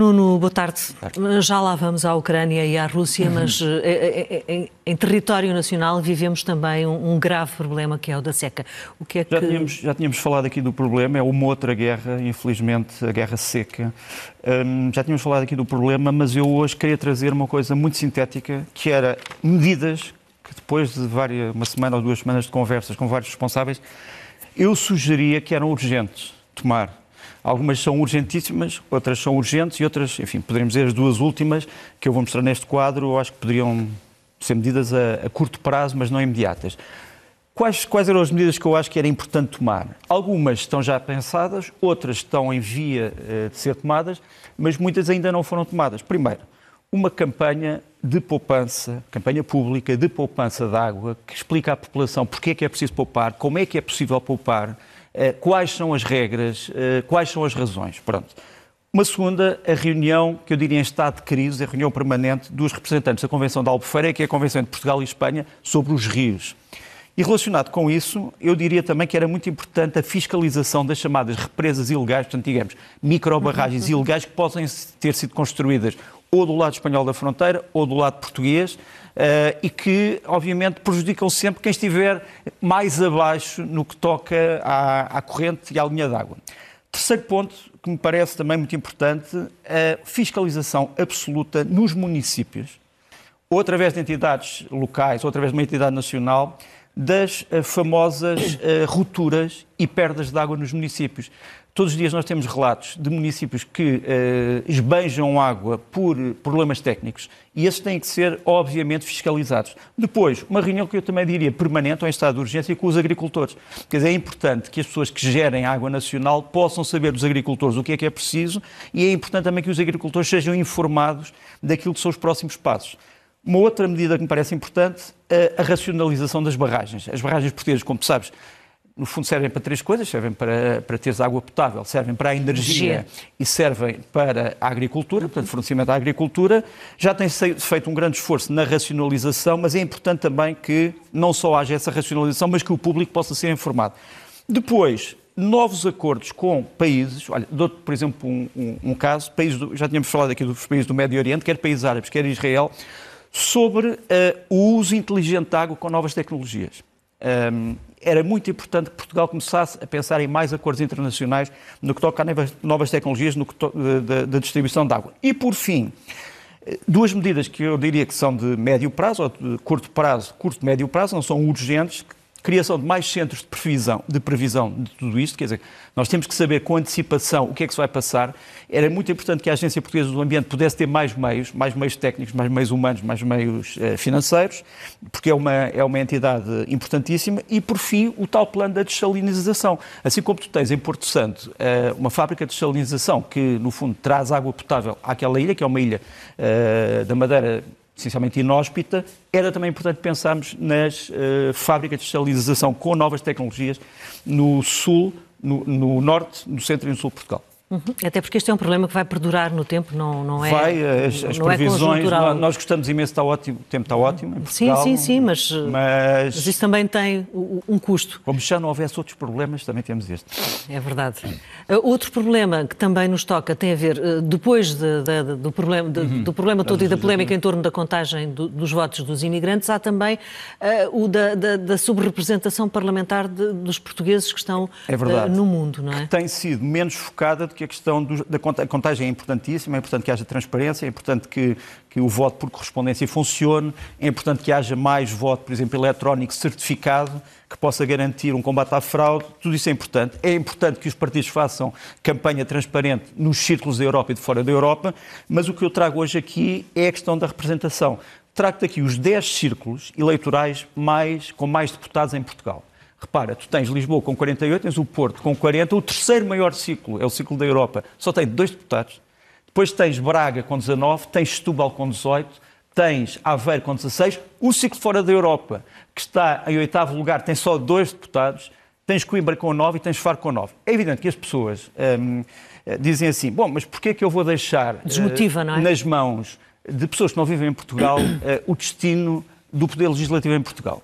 Nuno, boa tarde. Já lá vamos à Ucrânia e à Rússia, uhum. mas eh, eh, em, em, território nacional vivemos também um, um, grave problema que é o da seca. O que é que... já, tínhamos, já tínhamos falado aqui do problema, é uma outra guerra, infelizmente, a guerra seca. Um, já tínhamos falado aqui do problema, mas eu hoje queria trazer uma coisa muito sintética, que era medidas que depois de várias, uma semana ou duas semanas de conversas com vários responsáveis, eu sugeria que eram urgentes tomar Algumas são urgentíssimas, outras são urgentes e outras, enfim, poderíamos dizer as duas últimas que eu vou mostrar neste quadro, eu acho que poderiam ser medidas a, a curto prazo, mas não imediatas. Quais, quais, eram as medidas que eu acho que era importante tomar? Algumas estão já pensadas, outras estão em via uh, de ser tomadas, mas muitas ainda não foram tomadas. Primeiro, uma campanha de poupança, campanha pública de poupança de água, que explica à população porque é que é preciso poupar, como é que é possível poupar, eh, quais são as regras, eh, quais são as razões. Pronto. Uma segunda, a reunião, que eu diria em estado de crise, a reunião permanente dos representantes da Convenção da Albufeira, que é a Convenção de Portugal e Espanha sobre os rios. E relacionado com isso, eu diria também que era muito importante a fiscalização das chamadas represas ilegais, portanto, digamos, microbarragens uhum. ilegais que possam ter sido construídas ou do lado espanhol da fronteira ou do lado português, e que, obviamente, prejudicam sempre quem estiver mais abaixo no que toca à, à corrente e à linha d'água. Terceiro ponto, que me parece também muito importante, a fiscalização absoluta nos municípios, ou através de entidades locais, ou através de uma entidade nacional, das uh, famosas uh, rupturas e perdas de água nos municípios. Todos os dias nós temos relatos de municípios que uh, esbanjam água por problemas técnicos e esses têm que ser, obviamente, fiscalizados. Depois, uma reunião que eu também diria permanente ou em estado de urgência com os agricultores. Quer dizer, é importante que as pessoas que gerem água nacional possam saber dos agricultores o que é que é preciso e é importante também que os agricultores sejam informados daquilo que são os próximos passos. Uma outra medida que me parece importante, é a racionalização das barragens. As barragens portuguesas, como sabes, no fundo servem para três coisas, servem para, para teres água potável, servem para a energia e servem para a agricultura, portanto, fornecimento à agricultura. Já tem feito um grande esforço na racionalização, mas é importante também que não só haja essa racionalização, mas que o público possa ser informado. Depois, novos acordos com países, olha, dou por exemplo um, um, um caso, países do, já tínhamos falado aqui dos países do Médio Oriente, quer países árabes, quer Israel, sobre uh, o uso inteligente de água com novas tecnologias. Um, era muito importante que Portugal começasse a pensar em mais acordos internacionais no que toca a novas tecnologias no que da distribuição de água. E, por fim, duas medidas que eu diria que são de médio prazo, ou de curto prazo, curto médio prazo, não são urgentes, criação de mais centros de previsão, de previsão de tudo isto, quer dizer, nós temos que saber com antecipação o que é que se vai passar. Era muito importante que a Agência Portuguesa do Ambiente pudesse ter mais meios, mais meios técnicos, mais meios humanos, mais meios eh, financeiros, porque é uma, é uma entidade importantíssima. E, por fim, o tal plano da desalinização. Assim como tu tens em Porto Santo eh, uma fábrica de desalinização que, no fundo, traz água potável àquela ilha, que é uma ilha eh, da Madeira essencialmente inóspita, era também importante pensarmos nas uh, fábricas de esterilização com novas tecnologias no sul, no, no norte, no centro e no sul de Portugal. Uhum. Até porque este é um problema que vai perdurar no tempo, não, não é. Vai, as, as é previsões. É nós, gostamos imenso, está ótimo, o tempo está ótimo. Em Portugal, sim, sim, sim, mas, mas... mas isso também tem um custo. Como já não houvesse outros problemas, também temos este. É verdade. Uh, outro problema que também nos toca tem a ver, uh, depois de, de, do, problema, de, uhum. do problema todo e da polémica em torno da contagem do, dos votos dos imigrantes, há também uh, o da, da, da subrepresentação parlamentar dos portugueses que estão é no mundo, não é? Que tem sido menos focada do que a questão do, da contagem é importantíssima, é importante que haja transparência, é importante que, que o voto por correspondência funcione, é importante que haja mais voto, por exemplo, eletrónico certificado, que possa garantir um combate à fraude, tudo isso é importante. É importante que os partidos façam campanha transparente nos círculos da Europa e de fora da Europa, mas o que eu trago hoje aqui é a questão da representação. Trago-te aqui os 10 círculos eleitorais mais, com mais deputados em Portugal. Repara, tu tens Lisboa com 48, tens o Porto com 40, o terceiro maior ciclo é o ciclo da Europa, só tem dois deputados. Depois tens Braga com 19, tens Setúbal com 18, tens Aveiro com 16, o ciclo fora da Europa, que está em oitavo lugar, tem só dois deputados, tens Coimbra com 9 e tens Faro com 9. É evidente que as pessoas hum, dizem assim, bom, mas porquê é que eu vou deixar Desmotiva, uh, é? nas mãos de pessoas que não vivem em Portugal uh, o destino do poder legislativo em Portugal?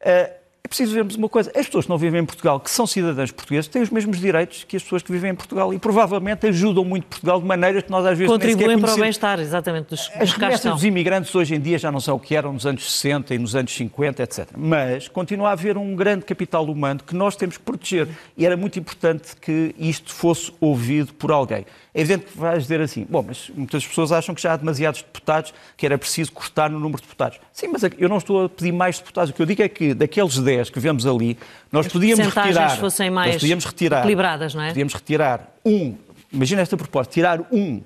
Uh, é preciso vermos uma coisa. As pessoas que não vivem em Portugal, que são cidadãos portugueses, têm os mesmos direitos que as pessoas que vivem em Portugal e provavelmente ajudam muito Portugal de maneiras que nós às vezes Contribuem para o bem-estar, exatamente, dos, As remessas dos imigrantes hoje em dia já não são o que eram nos anos 60 e nos anos 50, etc. Mas continua a haver um grande capital humano que nós temos que proteger. E era muito importante que isto fosse ouvido por alguém. É evidente que vais dizer assim, bom, mas muitas pessoas acham que já há demasiados deputados, que era preciso cortar no número de deputados. Sim, mas eu não estou a pedir mais deputados. O que eu digo é que daqueles 10 que vemos ali, nós podíamos retirar... fossem mais nós podíamos retirar, equilibradas, não é? Podíamos retirar um, imagina esta proposta, tirar um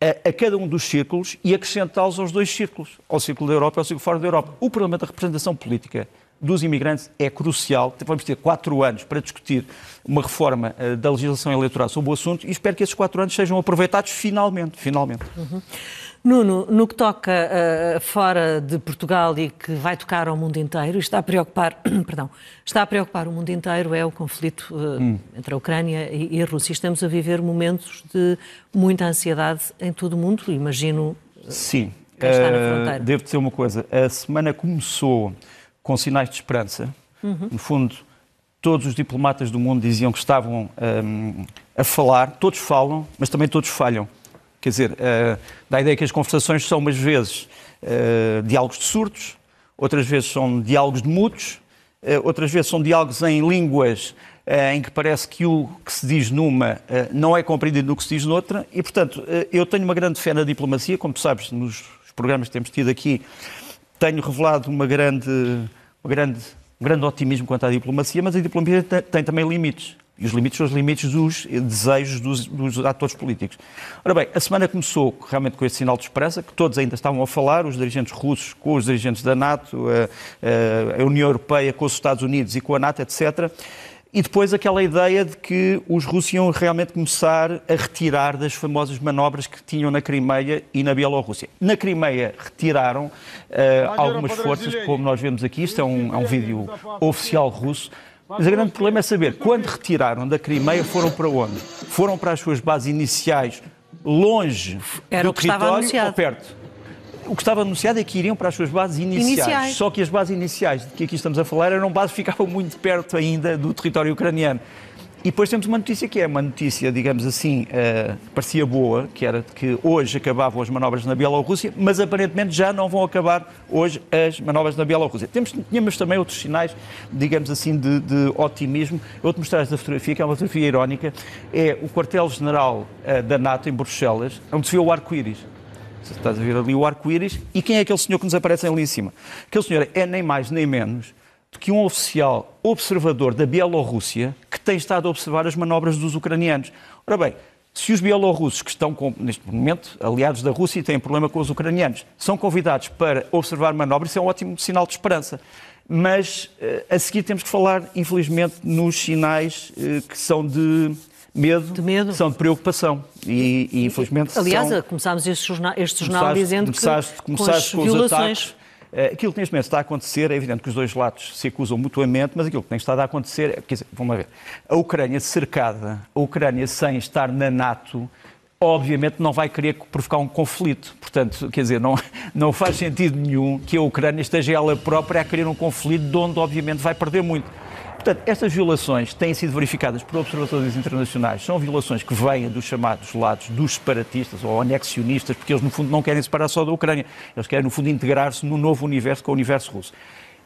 a, a, cada um dos círculos e acrescentá-los aos dois círculos, ao círculo da Europa e ao círculo fora da Europa. O problema da representação política dos imigrantes é crucial. Vamos ter quatro anos para discutir uma reforma uh, da legislação eleitoral sobre o assunto e espero que esses quatro anos sejam aproveitados finalmente. finalmente. Uhum. Nuno, no que toca uh, fora de Portugal e que vai tocar ao mundo inteiro, está a preocupar, perdão, está a preocupar o mundo inteiro é o conflito uh, hum. entre a Ucrânia e, e, a Rússia. Estamos a viver momentos de muita ansiedade em todo o mundo, imagino. Sim. Uh, devo dizer uma coisa. A semana começou com sinais de esperança. Uhum. No fundo, todos os diplomatas do mundo diziam que estavam um, a falar, todos falam, mas também todos falham. Quer dizer, uh, dá a ideia que as conversações são umas vezes uh, diálogos de surdos, outras vezes são diálogos de mudos, uh, outras vezes são diálogos em línguas em que parece que o que se diz numa não é compreendido no que se diz noutra, e portanto eu tenho uma grande fé na diplomacia, como tu sabes, nos programas que temos tido aqui, tenho revelado uma grande, uma grande, um grande otimismo quanto à diplomacia, mas a diplomacia tem, tem também limites. E os limites são os limites dos desejos dos, dos, atores políticos. Ora bem, a semana começou realmente com esse sinal de esperança, que todos ainda estavam a falar, os dirigentes russos com os dirigentes da NATO, a, a União Europeia com os Estados Unidos e com a NATO, etc. E depois aquela ideia de que os russos iam realmente começar a retirar das famosas manobras que tinham na Crimeia e na Bielorrússia. Na Crimeia retiraram uh, algumas forças, como nós vemos aqui, isto é um, é um vídeo oficial russo, mas o grande problema é saber quando retiraram da Crimeia foram para onde? Foram para as suas bases iniciais, longe Era do território ou perto? O que estava anunciado é que iriam para as suas bases iniciais. iniciais. Só que as bases iniciais de que aqui estamos a falar eram bases que ficavam muito perto ainda do território ucraniano. E depois temos uma notícia que é uma notícia, digamos assim, uh, parecia boa, que era que hoje acabavam as manobras na Bielorrússia, mas aparentemente já não vão acabar hoje as manobras na Bielorrússia. Temos, tínhamos também outros sinais, digamos assim, de, de otimismo. Eu vou-te mostrar esta fotografia, que é uma fotografia irónica. É o quartel-general uh, da NATO em Bruxelas, onde se vê o arco-íris. Estás a ver ali o arco-íris. E quem é aquele senhor que nos aparece ali em cima? Aquele senhor é nem mais nem menos que um oficial observador da Bielorrússia que tem estado a observar as manobras dos ucranianos. Ora bem, se os bielorrussos que estão, com, neste momento, aliados da Rússia e têm problema com os ucranianos, são convidados para observar manobras, isso é um ótimo sinal de esperança. Mas eh, a seguir temos que falar, infelizmente, nos sinais eh, que são de medo, de medo, são de preocupação. E, e infelizmente. Aliás, são... começámos este jornal, este jornal começaste, dizendo começaste, que começaste com, com os ataques. Eh, aquilo que neste momento está a acontecer, é evidente que os dois lados se acusam mutuamente, mas aquilo que tem estado a acontecer, é, quer dizer, vamos ver, a Ucrânia cercada, a Ucrânia sem estar na NATO, obviamente não vai querer provocar um conflito. Portanto, quer dizer, não, não faz sentido nenhum que a Ucrânia esteja ela própria a querer um conflito de onde, obviamente, vai perder muito. Portanto, estas violações têm sido verificadas por observadores internacionais. São violações que vêm dos chamados lados dos separatistas ou anexionistas, porque eles, no fundo, não querem separar só da Ucrânia. Eles querem, no fundo, integrar-se no novo universo, com o universo russo.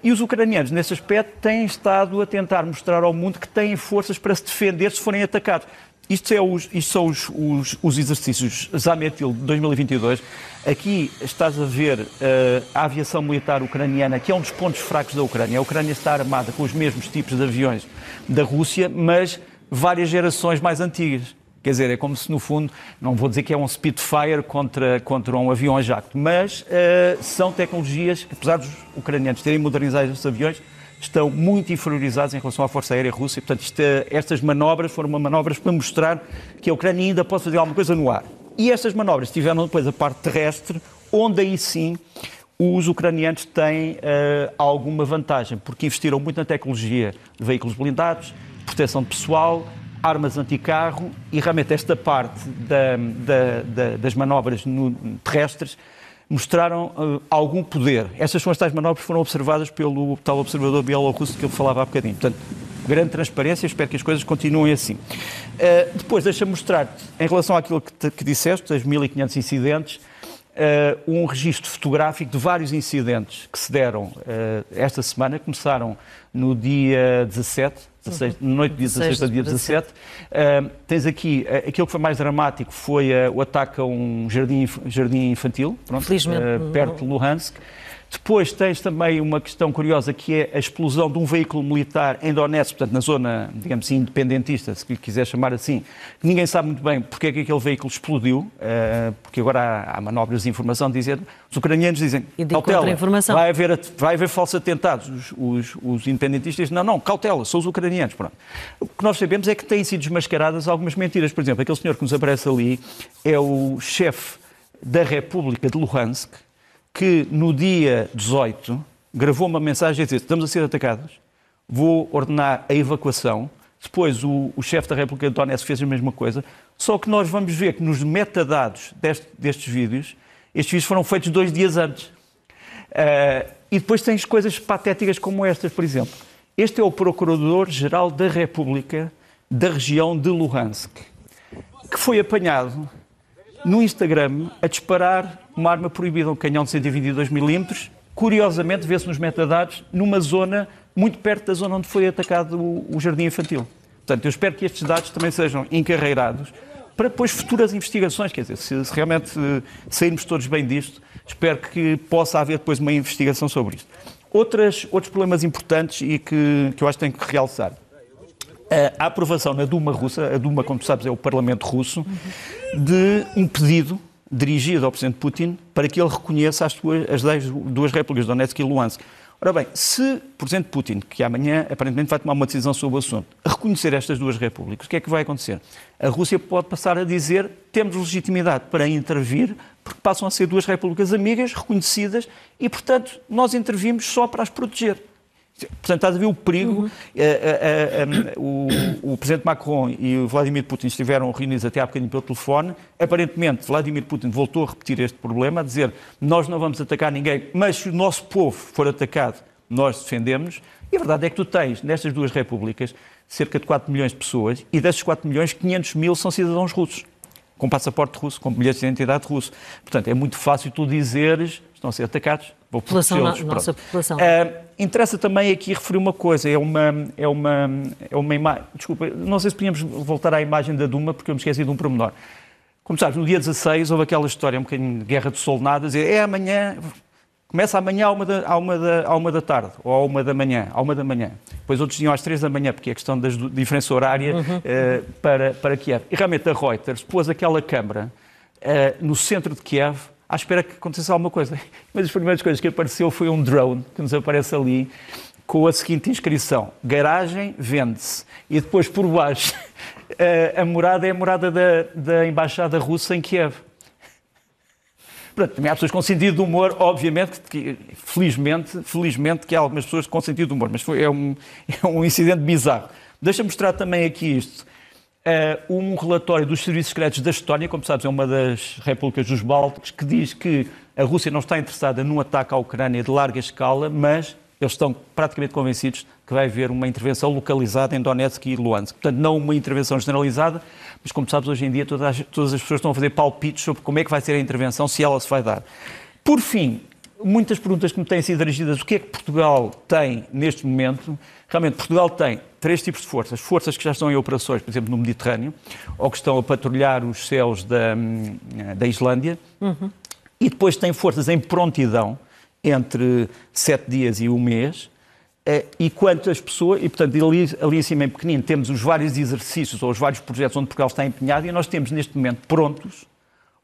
E os ucranianos, nesse aspecto, têm estado a tentar mostrar ao mundo que têm forças para se defender se forem atacados. Isto, é os, isto são os, os, os, exercícios Zametil de 2022. Aqui estás a ver uh, a aviação militar ucraniana, que é um dos pontos fracos da Ucrânia. A Ucrânia está armada com os mesmos tipos de aviões da Rússia, mas várias gerações mais antigas. Quer dizer, é como se, no fundo, não vou dizer que é um Spitfire contra, contra um avião a jacto, mas uh, são tecnologias que, apesar dos ucranianos terem modernizado esses aviões, estão muito inferiorizados em relação à Força Aérea Russa. E, portanto, isto, estas manobras foram manobras para mostrar que a Ucrânia ainda pode fazer alguma coisa no ar. E estas manobras tiveram depois a parte terrestre, onde aí sim os ucranianos têm uh, alguma vantagem, porque investiram muito na tecnologia de veículos blindados, proteção de pessoal, armas anticarro e realmente esta parte da, da, da, das manobras no, terrestres mostraram uh, algum poder. Estas são as tais manobras que foram observadas pelo tal observador bielorrusso que eu falava há bocadinho. Portanto, grande transparência, espero que as coisas continuem assim. Uh, depois, deixa-me mostrar-te, em relação àquilo que, te, que disseste, as 1.500 incidentes, uh, um registro fotográfico de vários incidentes que se deram uh, esta semana. Começaram no dia 17, 16, uhum. noite de dia 16 para dia 17. Uh, tens aqui, aquilo que foi mais dramático foi o ataque a um jardim, jardim infantil, pronto, perto de Luhansk. Depois tens também uma questão curiosa que é a explosão de um veículo militar em Donetsk, portanto na zona, digamos assim, independentista, se quiser chamar assim, que ninguém sabe muito bem porque é que aquele veículo explodiu, eh, porque agora há, manobras de informação dizendo, os ucranianos dizem, cautela, vai haver, vai haver falsos atentados. Os, os, os, independentistas dizem, não, não, cautela, são os ucranianos. Pronto. O que nós sabemos é que têm sido desmascaradas algumas mentiras. Por exemplo, aquele senhor que nos aparece ali é o chefe da República de Luhansk, que no dia 18 gravou uma mensagem a dizer: estamos a ser atacados, vou ordenar a evacuação. Depois o, o chefe da República de Donetsk fez a mesma coisa. Só que nós vamos ver que nos metadados deste, destes vídeos, estes vídeos foram feitos dois dias antes. Uh, e depois tens coisas patéticas como estas, por exemplo. Este é o Procurador-Geral da República da região de Luhansk, que foi apanhado no Instagram a disparar uma arma proibida, um canhão de 122 milímetros. Curiosamente, vê-se nos metadados numa zona muito perto da zona onde foi atacado o, o jardim infantil. Portanto, eu espero que estes dados também sejam encarreirados para depois futuras investigações. Quer dizer, se, se realmente uh, sairmos todos bem disto, espero que possa haver depois uma investigação sobre isto. Outras, outros problemas importantes e que, que eu acho que tenho que realçar. A aprovação na Duma russa, a Duma, como tu sabes, é o Parlamento russo, de um pedido dirigido ao Presidente Putin para que ele reconheça as, duas, as duas repúblicas, Donetsk e Luhansk. Ora bem, se o Presidente Putin, que amanhã aparentemente vai tomar uma decisão sobre o assunto, reconhecer estas duas repúblicas, o que é que vai acontecer? A Rússia pode passar a dizer temos legitimidade para intervir, porque passam a ser duas repúblicas amigas, reconhecidas, e, portanto, nós intervimos só para as proteger. Portanto, estás a ver o perigo. Uhum. Eh, eh, eh, o, o, Presidente Macron e o Vladimir Putin estiveram reunidos até há bocadinho pelo telefone. Aparentemente, Vladimir Putin voltou a repetir este problema, a dizer nós não vamos atacar ninguém, mas se o nosso povo for atacado, nós defendemos. E a verdade é que tu tens, nestas duas repúblicas, cerca de 4 milhões de pessoas, e desses 4 milhões, 500 mil são cidadãos russos, com passaporte russo, com bilhete de identidade russo. Portanto, é muito fácil tu dizeres, estão a ser atacados, vou população, no, nossa população. Uh, interessa também aqui referir uma coisa, é uma, é uma, é uma imagem, desculpa, não sei se podíamos voltar à imagem da Duma, porque eu me esqueci de um pormenor. Como sabes, no dia 16 houve aquela história, um bocadinho de guerra de solnadas, é amanhã, começa amanhã à uma, da, à, uma da, à uma da tarde, ou à uma da manhã, à uma da manhã. Depois outros diziam às três da manhã, porque é questão da diferença horária uhum. uh, para, para Kiev. E realmente a Reuters pôs aquela câmara uh, no centro de Kiev, à espera que acontecesse alguma coisa. Uma das primeiras coisas que apareceu foi um drone que nos aparece ali com a seguinte inscrição: garagem vende-se. E depois por baixo a, a morada é a morada da, da embaixada russa em Kiev. Pronto, também há pessoas com sentido de humor, obviamente, que, felizmente, felizmente que há algumas pessoas com sentido de humor, mas foi, é, um, é um incidente bizarro. Deixa-me mostrar também aqui isto. Uh, um relatório dos serviços secretos da Estónia, como sabes, é uma das repúblicas dos Bálticos, que diz que a Rússia não está interessada num ataque à Ucrânia de larga escala, mas eles estão praticamente convencidos que vai haver uma intervenção localizada em Donetsk e Luhansk. Portanto, não uma intervenção generalizada, mas como sabes, hoje em dia todas as, todas as pessoas estão a fazer palpites sobre como é que vai ser a intervenção, se ela se vai dar. Por fim, muitas perguntas que me têm sido dirigidas, o que é que Portugal tem neste momento? Realmente, Portugal tem três tipos de forças. Forças que já estão em operações, por exemplo, no Mediterrâneo, ou que estão a patrulhar os céus da, da Islândia. Uhum. E depois tem forças em prontidão, entre sete dias e um mês. Eh, e quantas pessoas, e portanto ali, ali em cima em pequenino temos os vários exercícios ou os vários projetos onde Portugal está empenhado e nós temos neste momento prontos,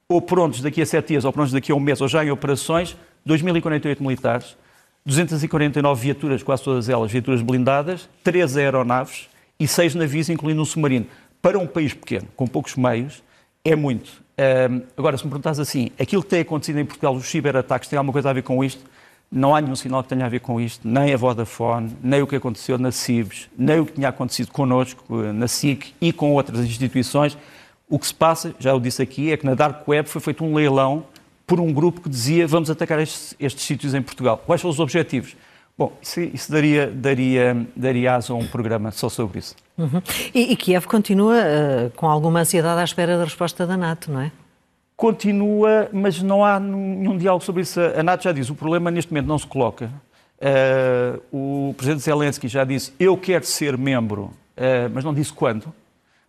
ou prontos daqui a sete dias, ou prontos daqui a um mês, ou já em operações, 2.048 militares, 249 viaturas, quase todas elas viaturas blindadas, 13 aeronaves e 6 navios, incluindo um submarino. Para um país pequeno, com poucos meios, é muito. Agora, se me perguntas assim, aquilo que tem acontecido em Portugal, os ciberataques, tem alguma coisa a ver com isto? Não há nenhum sinal que tenha a ver com isto, nem a Vodafone, nem o que aconteceu na CIBS, nem o que tinha acontecido connosco, na SIC e com outras instituições. O que se passa, já o disse aqui, é que na Dark Web foi feito um leilão por um grupo que dizia vamos atacar estes, estes sítios em Portugal. Quais são os objetivos? Bom, isso, isso daria, daria, daria asa a um programa só sobre isso. Uhum. E, e, Kiev continua uh, com alguma ansiedade à espera da resposta da NATO, não é? Continua, mas não há nenhum diálogo sobre isso. A NATO já diz, o problema neste momento não se coloca. Uh, o presidente Zelensky já disse, eu quero ser membro, uh, mas não disse quando.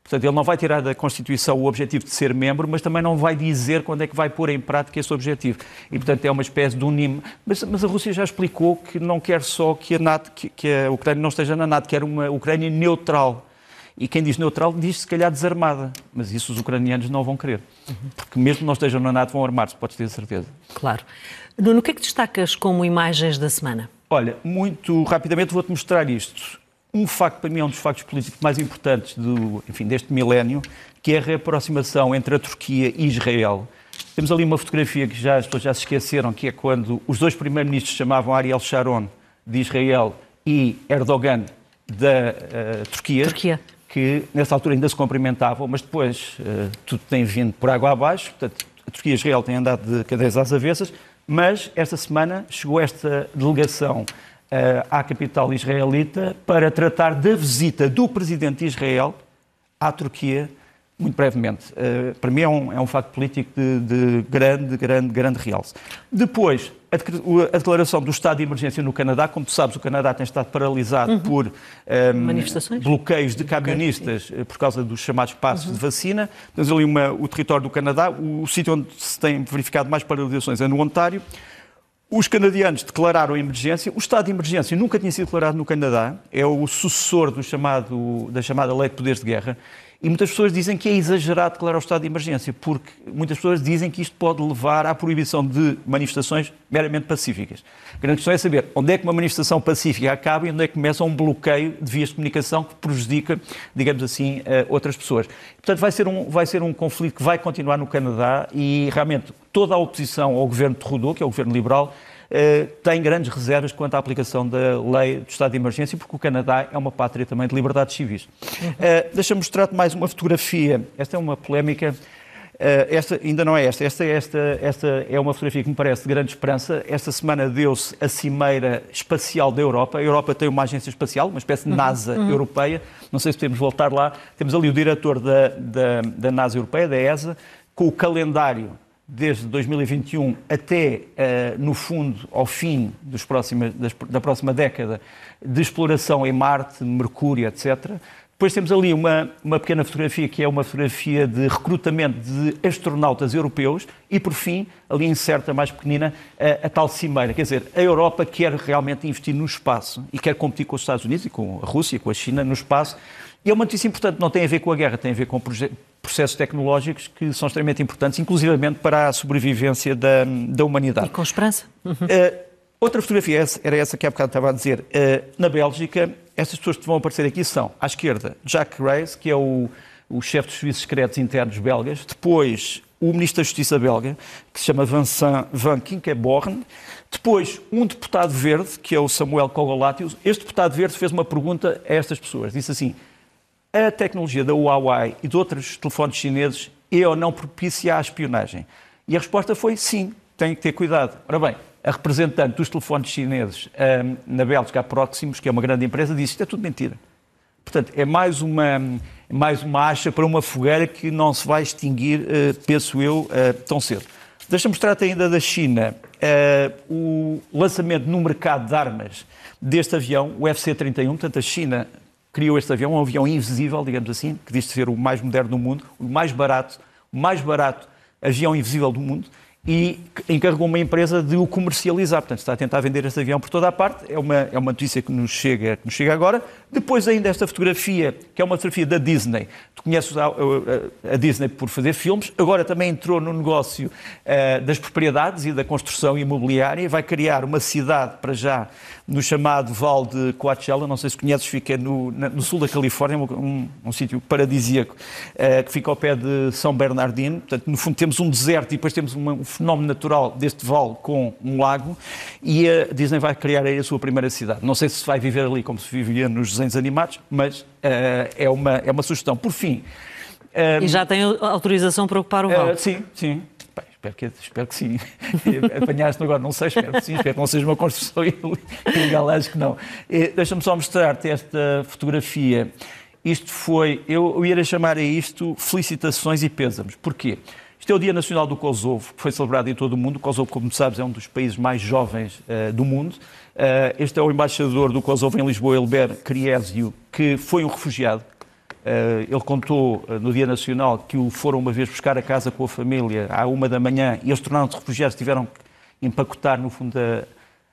Portanto, ele não vai tirar da Constituição o objetivo de ser membro, mas também não vai dizer quando é que vai pôr em prática esse objetivo. E, portanto, é uma espécie de unime. Mas, mas a Rússia já explicou que não quer só que a, NATO, que, que a Ucrânia não esteja na NATO, quer uma Ucrânia neutral. E quem diz neutral diz se calhar desarmada. Mas isso os ucranianos não vão querer. Porque mesmo que não estejam na NATO, vão armar-se, podes ter certeza. Claro. Nuno, o que é que destacas como imagens da semana? Olha, muito rapidamente vou-te mostrar isto um facto, para mim, é um dos factos políticos mais importantes do, enfim, deste milénio, que é a reaproximação entre a Turquia e Israel. Temos ali uma fotografia que já, as pessoas já se esqueceram, que é quando os dois primeiros-ministros chamavam Ariel Sharon, de Israel, e Erdogan, da uh, Turquia, Turquia, que nessa altura ainda se cumprimentavam, mas depois uh, tudo tem vindo por água abaixo, portanto, a Turquia e Israel têm andado de cadeias às avessas, mas esta semana chegou esta delegação uh, à capital israelita para tratar da visita do presidente de Israel à Turquia, muito brevemente. Uh, para mim é um, é um facto político de, de grande, grande, grande realce. Depois, a, declaração do estado de emergência no Canadá. Como tu sabes, o Canadá tem estado paralisado uhum. por um, ehm, bloqueios de camionistas. Eh, por causa dos chamados passos uhum. de vacina. Temos ali uma, o território do Canadá. O, o sítio onde se tem verificado mais paralisações é no Ontário. Os canadianos declararam a emergência. O estado de emergência nunca tinha sido declarado no Canadá. É o sucessor do chamado, da chamada Lei de Poderes de Guerra. E muitas pessoas dizem que é exagerado declarar o estado de emergência, porque muitas pessoas dizem que isto pode levar à proibição de manifestações meramente pacíficas. A grande questão é saber onde é que uma manifestação pacífica acaba e onde é que começa um bloqueio de vias de comunicação que prejudica, digamos assim, eh, outras pessoas. Portanto, vai ser, um, vai ser um conflito que vai continuar no Canadá e realmente toda a oposição ao governo de Trudeau, que é o governo liberal, tem grandes reservas quanto à aplicação da lei do estado de emergência, porque o Canadá é uma pátria também de liberdades civis. Uhum. Uh, Deixa-me mostrar-te mais uma fotografia. Esta é uma polémica. Uh, esta ainda não é esta. Esta, esta. esta é uma fotografia que me parece de grande esperança. Esta semana deu-se a Cimeira Espacial da Europa. A Europa tem uma agência espacial, uma espécie de uhum. NASA uhum. europeia. Não sei se podemos voltar lá. Temos ali o diretor da, da, da NASA europeia, da ESA, com o calendário desde 2021 até, uh, no fundo, ao fim próximos, das, da próxima década, de exploração em Marte, Mercúrio, etc. Depois temos ali uma, uma pequena fotografia que é uma fotografia de recrutamento de astronautas europeus e, por fim, ali incerta, mais pequenina, a, a, tal cimeira. Quer dizer, a Europa quer realmente investir no espaço e quer competir com os Estados Unidos e com a Rússia, com a China no espaço. E é uma notícia importante, não tem a ver com a guerra, tem a ver com processos tecnológicos que são extremamente importantes, inclusivamente para a sobrevivência da, da humanidade. E com esperança. Uhum. Uh, outra fotografia era essa que há bocado estava a dizer. Uh, na Bélgica, essas pessoas que vão aparecer aqui são, à esquerda, Jacques Reis, que é o, o chefe dos serviços secretos internos belgas, depois o ministro da Justiça belga, que se chama Vincent Van Kinkeborn, depois um deputado verde, que é o Samuel Kogolatius. Este deputado verde fez uma pergunta a estas pessoas, disse assim, a tecnologia da Huawei e de outros telefones chineses é ou não propícia à espionagem? E a resposta foi sim, tem que ter cuidado. Ora bem, a representante dos telefones chineses um, na Bélgica, a que é uma grande empresa, disse isto é tudo mentira. Portanto, é mais uma, mais uma acha para uma fogueira que não se vai extinguir, uh, penso eu, uh, tão cedo. Deixa-me mostrar-te ainda da China uh, o lançamento no mercado de armas deste avião, o FC-31. Portanto, a China criou este avião, um avião invisível, digamos assim, que diz ser o mais moderno do mundo, o mais barato, o mais barato avião invisível do mundo, e encarregou uma empresa de o comercializar. Portanto, está a tentar vender este avião por toda a parte. É uma, é uma notícia que nos, chega, que nos chega agora. Depois ainda esta fotografia, que é uma fotografia da Disney. Tu conheces a, a, a Disney por fazer filmes, agora também entrou no negócio uh, das propriedades e da construção imobiliária. Vai criar uma cidade, para já, no chamado Val de Coachella. Não sei se conheces, fica no, no sul da Califórnia, um, um, sítio paradisíaco, uh, que fica ao pé de São Bernardino. Portanto, no fundo temos um deserto e depois temos uma, um fenómeno natural deste vale com um lago e a Disney vai criar aí a sua primeira cidade. Não sei se vai viver ali como se vivia nos desenhos animados, mas uh, é, uma, é uma sugestão. Por fim... Uh, e já tem autorização para ocupar o vale? Uh, sim, sim. Espero que, espero que sim. Apanhaste agora, não sei, espero que sim, espero que não seja uma construção ilegal, acho que não. Deixa-me só mostrar-te esta fotografia. Isto foi, eu, eu ia chamar a isto felicitações e pêsames. Porquê? Isto é o Dia Nacional do Kosovo, que foi celebrado em todo o mundo. O Kosovo, como sabes, é um dos países mais jovens uh, do mundo. Uh, este é o embaixador do Kosovo em Lisboa, Elber Kriésio, que foi um refugiado. Uh, ele contou no Dia Nacional que o foram uma vez buscar a casa com a família à uma da manhã e eles tornaram-se refugiados, tiveram que empacotar, no fundo,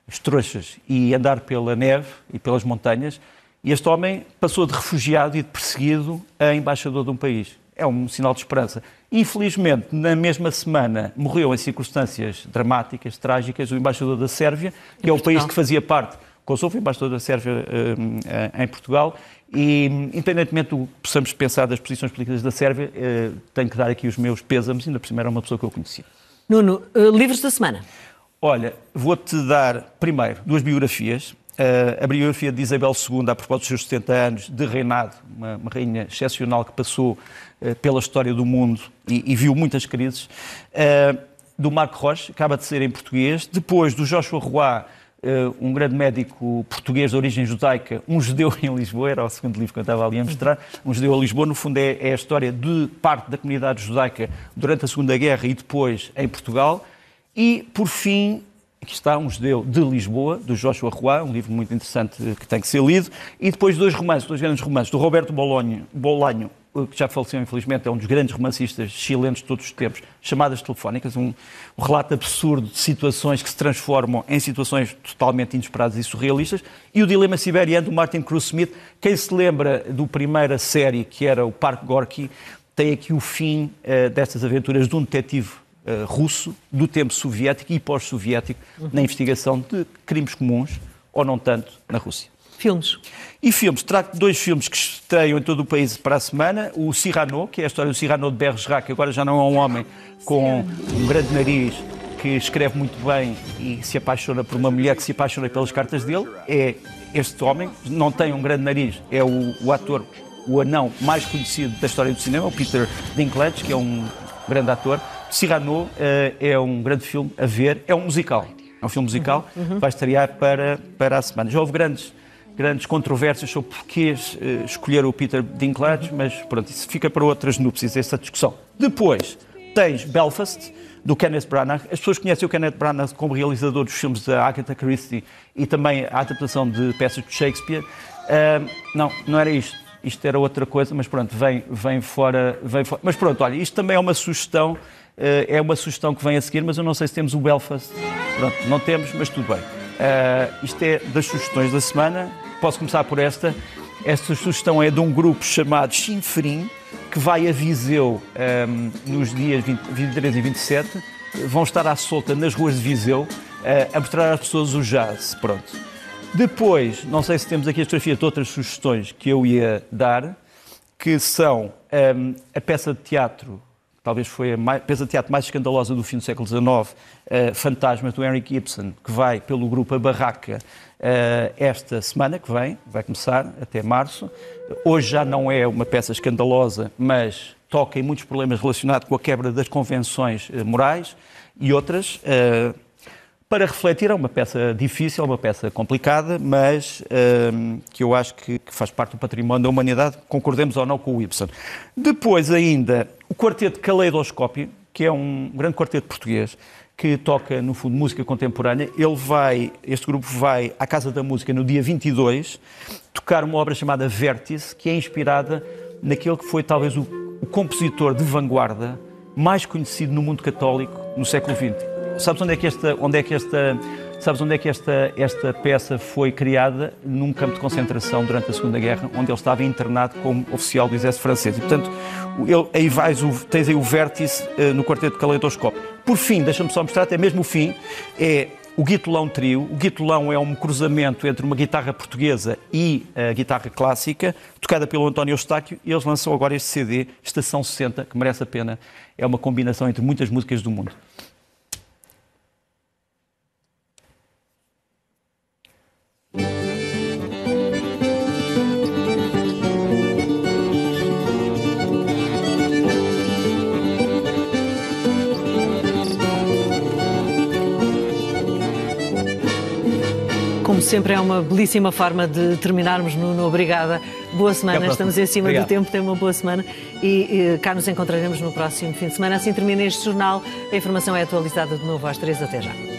as trouxas e andar pela neve e pelas montanhas. E este homem passou de refugiado e de perseguido a embaixador de um país. É um sinal de esperança. Infelizmente, na mesma semana, morreu em circunstâncias dramáticas, trágicas, o embaixador da Sérvia, que é o país que fazia parte, Kosovo, embaixador da Sérvia eh, em Portugal, e independentemente do que possamos pensar das posições políticas da Sérvia, eh, tenho que dar aqui os meus pêsames, ainda por cima era uma pessoa que eu conhecia. Nuno, eh, livros da semana? Olha, vou-te dar primeiro duas biografias. A biografia de Isabel II, a propósito dos seus 70 anos de reinado, uma, uma rainha excepcional que passou pela história do mundo e, e viu muitas crises, do Marco Rocha, acaba de ser em português. Depois, do Joshua Roy, um grande médico português de origem judaica, um judeu em Lisboa, era o segundo livro que eu estava ali a mostrar, um judeu a Lisboa, no fundo é, é a história de parte da comunidade judaica durante a Segunda Guerra e depois em Portugal. E, por fim, Aqui está um judeu de Lisboa, do Joshua Roy, um livro muito interessante que tem que ser lido, e depois dois romances, dois grandes romances, do Roberto Bolonho, Bolanho, que já faleceu infelizmente, é um dos grandes romancistas chilenos de todos os tempos, chamadas telefónicas, um, um, relato absurdo de situações que se transformam em situações totalmente inesperadas e surrealistas, e o Dilema Siberiano, do Martin Cruz Smith. Quem se lembra do primeira série, que era o Parque Gorky, tem aqui o fim uh, destas aventuras de um detetive uh, russo do tempo soviético e pós-soviético na investigação de crimes comuns, ou não tanto, na Rússia. Filmes. E filmes. Trago dois filmes que estreiam em todo o país para a semana. O Cyrano, que é a história do Cyrano de Bergerac, que agora já não é um homem com um grande nariz, que escreve muito bem e se apaixona por uma mulher que se apaixona pelas cartas dele. É este homem, não tem um grande nariz, é o, o ator, o anão mais conhecido da história do cinema, o Peter Dinklage, que é um grande ator. Cyrano uh, é um grande filme a ver, é um musical. É um filme musical, uhum. vai estrear para, para a semana. Já houve grandes, grandes controvérsias sobre porquê uh, escolher o Peter Dinklage, uhum. mas pronto, isso fica para outras núpcias, essa discussão. Depois tens Belfast, do Kenneth Branagh. As pessoas conhecem o Kenneth Branagh como realizador dos filmes da Agatha Christie e também a adaptação de peças de Shakespeare. Uh, não, não era isto. Isto era outra coisa, mas pronto, vem, vem, fora, vem fora. Mas pronto, olha, isto também é uma sugestão eh, é uma sugestão que vem a seguir, mas eu não sei se temos o Belfast. Pronto, não temos, mas tudo bem. Uh, isto é das sugestões da semana. Posso começar por esta. Esta sugestão é de um grupo chamado Chinferin, que vai a Viseu um, ehm, nos dias 20, 23 e 27. Vão estar à solta nas ruas de Viseu uh, a mostrar às pessoas o jazz. Pronto. Depois, não sei se temos aqui a fotografia de outras sugestões que eu ia dar, que são um, ehm, a peça de teatro talvez foi a mais, peça de teatro mais escandalosa do fim do século XIX, uh, Fantasmas, do Henry Gibson, que vai pelo grupo A Barraca uh, esta semana que vem, vai começar até março. Hoje já não é uma peça escandalosa, mas toca em muitos problemas relacionados com a quebra das convenções uh, morais e outras. Para refletir, é uma peça difícil, é uma peça complicada, mas que eu acho que, que, faz parte do património da humanidade, concordemos ou não com o Ibsen. Depois ainda, o quarteto Caleidoscópio, que é um grande quarteto português, que toca, no fundo, música contemporânea. Ele vai, este grupo vai à Casa da Música no dia 22, tocar uma obra chamada Vértice, que é inspirada naquele que foi talvez o, o compositor de vanguarda mais conhecido no mundo católico no século XX Sabes onde é que esta, onde é que esta, sabes onde é que esta, esta peça foi criada? Num campo de concentração durante a Segunda Guerra, onde ele estava internado como oficial do exército francês. E, portanto, ele, aí vais, o, tens aí o vértice uh, no quarteto de caleidoscópio. Por fim, deixa-me só mostrar, até mesmo o fim, é o Guitolão Trio. O Guitolão é um cruzamento entre uma guitarra portuguesa e a guitarra clássica, tocada pelo António Eustáquio, e eles lançam agora este CD, Estação 60, que merece a pena. É uma combinação entre muitas músicas do mundo. Sempre, é uma belíssima forma de terminarmos, Nuno. Obrigada. Boa semana, estamos em cima Obrigado. do tempo, tenha uma boa semana e, e cá nos encontraremos no próximo fim de semana. Assim termina este jornal. A informação é atualizada de novo às três. Até já.